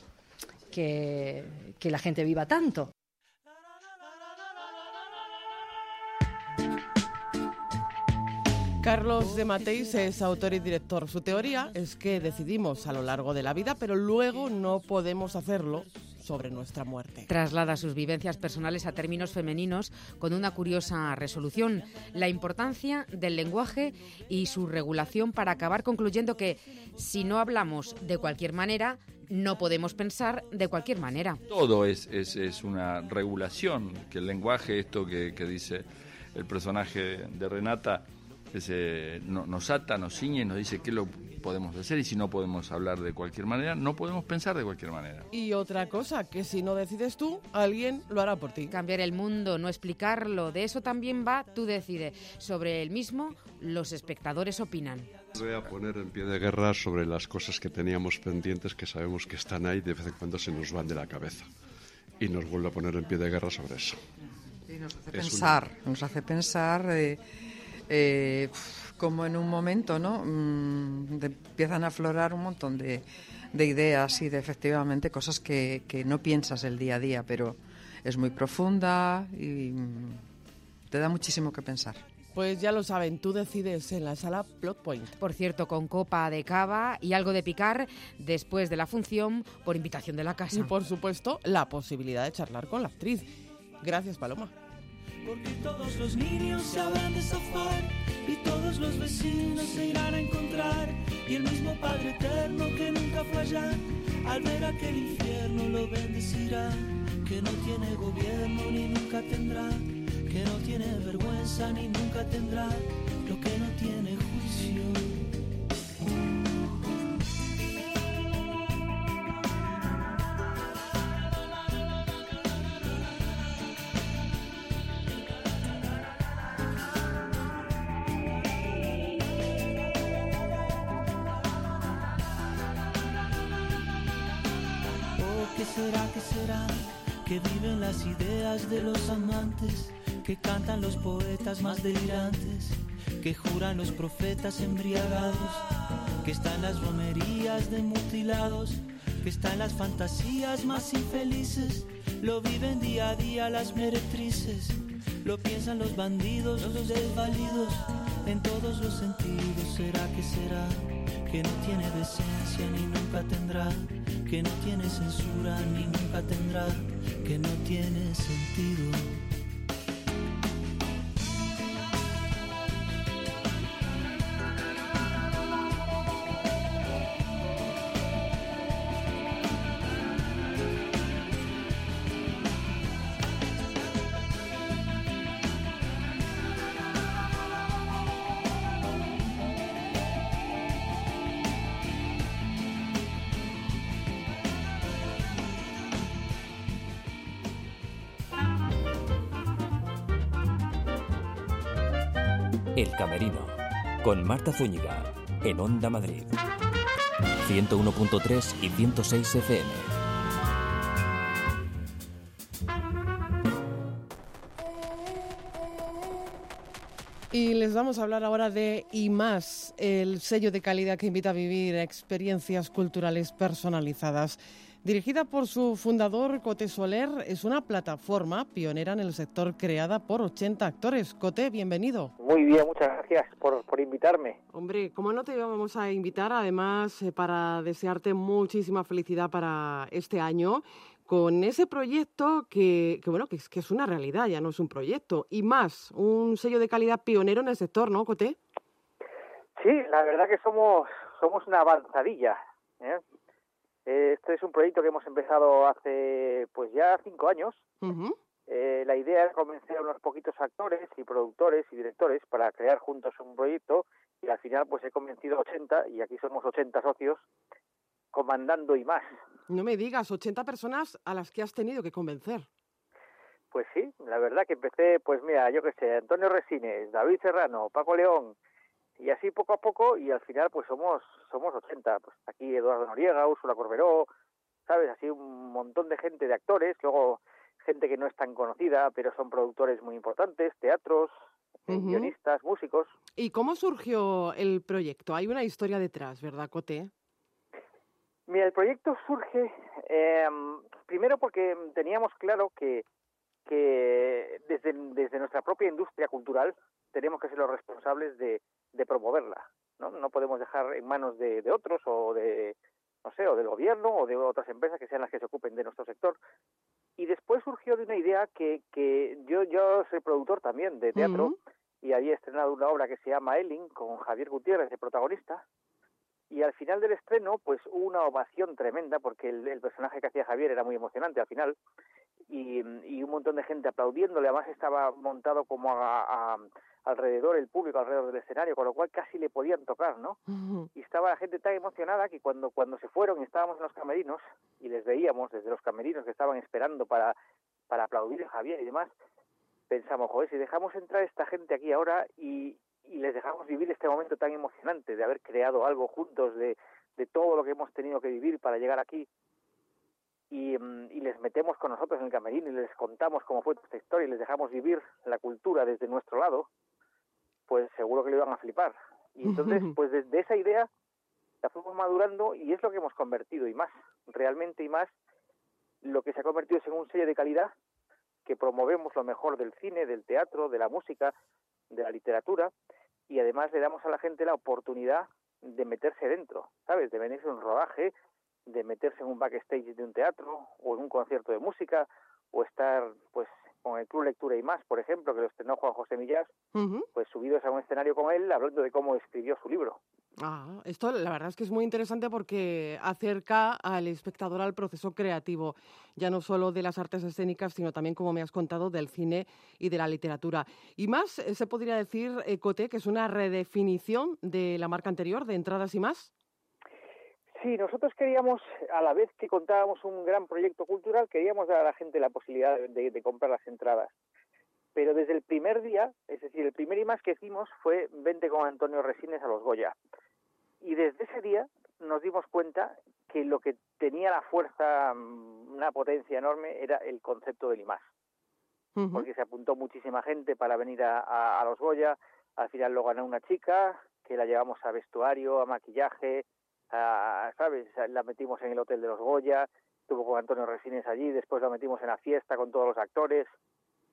que, que la gente viva tanto. Carlos de Mateis es autor y director. Su teoría es que decidimos a lo largo de la vida, pero luego no podemos hacerlo sobre nuestra muerte. Traslada sus vivencias personales a términos femeninos con una curiosa resolución, la importancia del lenguaje y su regulación para acabar concluyendo que si no hablamos de cualquier manera, no podemos pensar de cualquier manera. Todo es, es, una regulación, que el lenguaje, esto que, que dice el personaje de Renata, que nos ata, nos ciñe y nos dice qué lo podemos hacer y si no podemos hablar de cualquier manera, no podemos pensar de cualquier manera. Y otra cosa, que si no decides tú, alguien lo hará por ti. Cambiar el mundo, no explicarlo, de eso también va, tú decides. Sobre el mismo, los espectadores opinan. Voy a poner en pie de guerra sobre las cosas que teníamos pendientes, que sabemos que están ahí, de vez en cuando se nos van de la cabeza. Y nos vuelve a poner en pie de guerra sobre eso. Y nos hace pensar, nos hace pensar... Eh, eh, como en un momento, ¿no? Mm, empiezan a aflorar un montón de, ideas y de efectivamente cosas que, que, no piensas el día a día, pero es muy profunda y mm, te da muchísimo que pensar. Pues ya lo saben, tú decides en la sala Plot Point. Por cierto, con copa de cava y algo de picar después de la función por invitación de la casa. Y por supuesto, la posibilidad de charlar con la actriz. Gracias, Paloma porque todos los niños se habrán de y todos los vecinos se irán a encontrar. Y el mismo Padre eterno que nunca fue allá al ver aquel infierno lo bendecirá. Que no tiene gobierno ni nunca tendrá. Que no tiene vergüenza ni nunca tendrá. Lo que no tiene juicio de los amantes, que cantan los poetas más delirantes, que juran los profetas embriagados, que están las romerías de mutilados, que están las fantasías más infelices, lo viven día a día las meretrices, lo piensan los bandidos, los desvalidos, en todos los sentidos, ¿será que será? Que no tiene decencia ni nunca tendrá, que no tiene censura ni nunca tendrá, que no tiene sentido. El Camerino, con Marta Zúñiga, en Onda Madrid. 101.3 y 106 FM. Y les vamos a hablar ahora de Y Más, el sello de calidad que invita a vivir experiencias culturales personalizadas. Dirigida por su fundador, Coté Soler, es una plataforma pionera en el sector creada por 80 actores. Coté, bienvenido. Muy bien, muchas gracias por, por invitarme. Hombre, como no te vamos a invitar, además, eh, para desearte muchísima felicidad para este año con ese proyecto que, que bueno, que es, que es una realidad, ya no es un proyecto. Y más, un sello de calidad pionero en el sector, ¿no, Coté? Sí, la verdad que somos, somos una avanzadilla. ¿eh? Este es un proyecto que hemos empezado hace pues ya cinco años. Eh, la idea era convencer a unos poquitos actores y productores y directores para crear juntos un proyecto y al final pues he convencido a 80 y aquí somos 80 socios comandando y más. No me digas, 80 personas a las que has tenido que convencer. Pues sí, la verdad que empecé, pues mira, yo qué sé, Antonio Resines, David Serrano, Paco León, y así poco a poco y al final pues somos somos 80 pues aquí Eduardo Noriega Úrsula Corberó sabes así un montón de gente de actores luego gente que no es tan conocida pero son productores muy importantes teatros uh -huh. guionistas músicos. Y cómo surgió el proyecto hay una historia detrás verdad Cote mira el proyecto surge eh, primero porque teníamos claro que que desde desde nuestra propia industria cultural tenemos que ser los responsables de de promoverla, ¿no? No podemos dejar en manos de, de, otros o de, no sé, o del gobierno o de otras empresas que sean las que se ocupen de nuestro sector. Y después surgió de una idea que, que yo, yo soy productor también de teatro uh -huh. y había estrenado una obra que se llama Elling con Javier Gutiérrez de protagonista. Y al final del estreno, pues hubo una ovación tremenda porque el, el personaje que hacía Javier era muy emocionante al final y, y un montón de gente aplaudiéndole. Además estaba montado como a, a alrededor, el público alrededor del escenario, con lo cual casi le podían tocar, ¿no? Uh -huh. Y estaba la gente tan emocionada que cuando, cuando se fueron y estábamos en los camerinos y les veíamos desde los camerinos que estaban esperando para, para aplaudir a Javier y demás, pensamos, joder, si dejamos entrar esta gente aquí ahora y, y les dejamos vivir este momento tan emocionante de haber creado algo juntos, de, de todo lo que hemos tenido que vivir para llegar aquí, y, y, les metemos con nosotros en el camerino y les contamos cómo fue esta historia y les dejamos vivir la cultura desde nuestro lado, pues seguro que lo iban a flipar. Y entonces, pues desde esa idea la fuimos madurando y es lo que hemos convertido y más, realmente y más, lo que se ha convertido es en un sello de calidad que promovemos lo mejor del cine, del teatro, de la música, de la literatura y además le damos a la gente la oportunidad de meterse dentro, ¿sabes? De venirse a un rodaje, de meterse en un backstage de un teatro o en un concierto de música o estar pues con el Club Lectura y más, por ejemplo, que lo estrenó Juan José Millás, uh -huh. pues subidos a un escenario con él hablando de cómo escribió su libro. Ah, esto la verdad es que es muy interesante porque acerca al espectador al proceso creativo, ya no solo de las artes escénicas, sino también, como me has contado, del cine y de la literatura. Y más, eh, se podría decir, eh, Cote, que es una redefinición de la marca anterior, de entradas y más. Sí, nosotros queríamos, a la vez que contábamos un gran proyecto cultural, queríamos dar a la gente la posibilidad de, de comprar las entradas. Pero desde el primer día, es decir, el primer IMAS que hicimos fue Vente con Antonio Resines a los Goya. Y desde ese día nos dimos cuenta que lo que tenía la fuerza, mm, una potencia enorme, era el concepto del IMAS. Porque se apuntó muchísima gente para venir a, a, a los Goya, al final lo ganó una chica, que la llevamos a vestuario, a maquillaje, ¿sabes? La metimos en el Hotel de los Goya, estuvo con Antonio Resines allí, después la metimos en la fiesta con todos los actores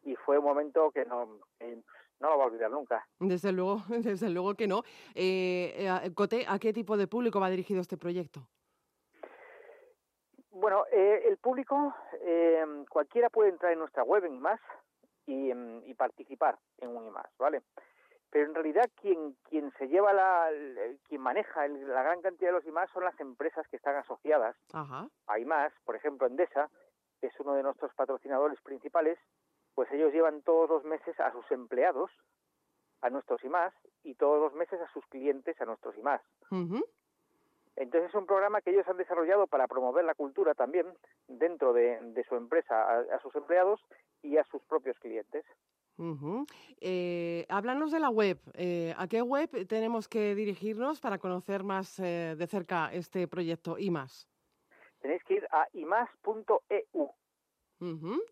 y fue un momento que no, que no lo va a olvidar nunca. Desde luego, desde luego que no. Eh, eh, Cote, ¿a qué tipo de público va dirigido este proyecto? Bueno, eh, el público, eh, cualquiera puede entrar en nuestra web en IMAS y, em, y participar en un IMAS, ¿vale? Pero en realidad quien, quien se lleva la, quien maneja el- la gran cantidad de los IMAS son las empresas que están asociadas Ajá. a IMAS, por ejemplo Endesa, que es uno de nuestros patrocinadores principales, pues ellos llevan todos los meses a sus empleados a nuestros IMAS y todos los meses a sus clientes a nuestros IMAS. Entonces es un programa que ellos han desarrollado para promover la cultura también dentro de, de su empresa a, a sus empleados y a sus propios clientes. Eh, háblanos de la web. Eh, ¿A qué web tenemos que dirigirnos para conocer más eh, de cerca este proyecto IMAS? Tenéis que ir a imas.eu.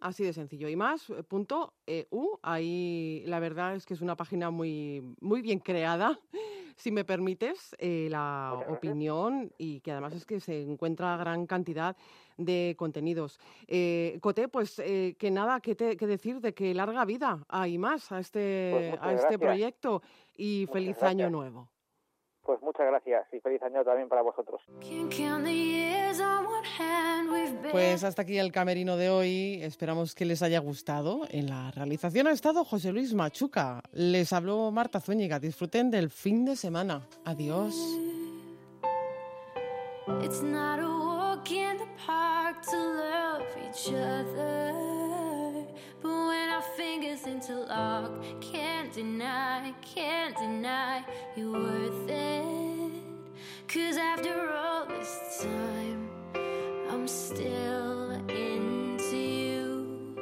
Así de sencillo. IMAS.eu. Ahí la verdad es que es una página muy, muy bien creada, si me permites eh, la opinión y que además es que se encuentra gran cantidad de contenidos. Eh, Coté, pues eh, que nada que, te- que decir de que larga vida a IMAS, a este, Pues muchas a este gracias. proyecto y Muchas feliz año nuevo. Pues muchas gracias y feliz año también para vosotros. Pues hasta aquí el camerino de hoy. Esperamos que les haya gustado. En la realización ha estado José Luis Machuca. Les habló Marta Zúñiga. Disfruten del fin de semana. Adiós. It's not a walk in the park to love each other. But when our fingers interlock, can't deny, can't deny you're worth it. Cause after all this time, I'm still into you.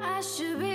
I should be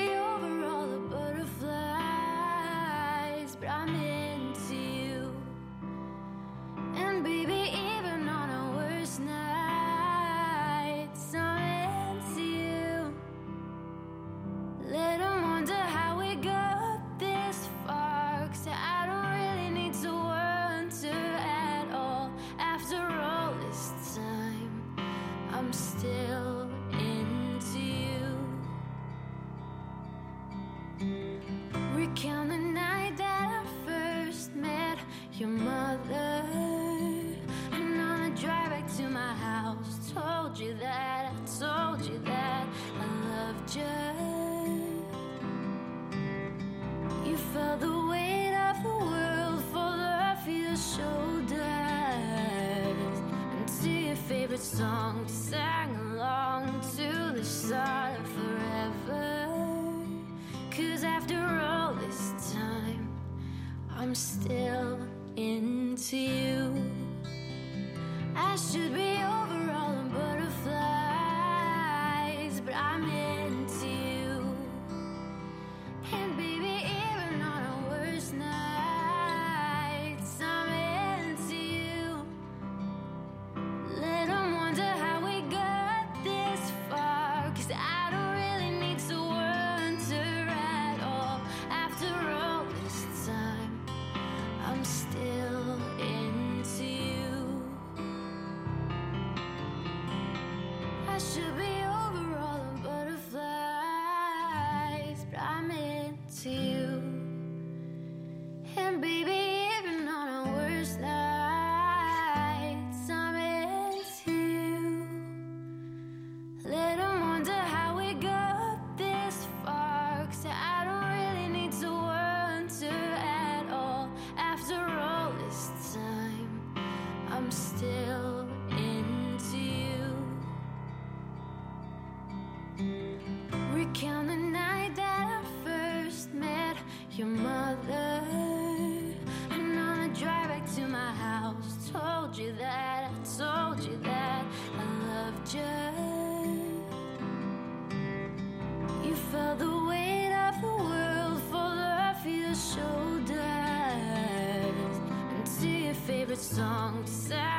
outside. song to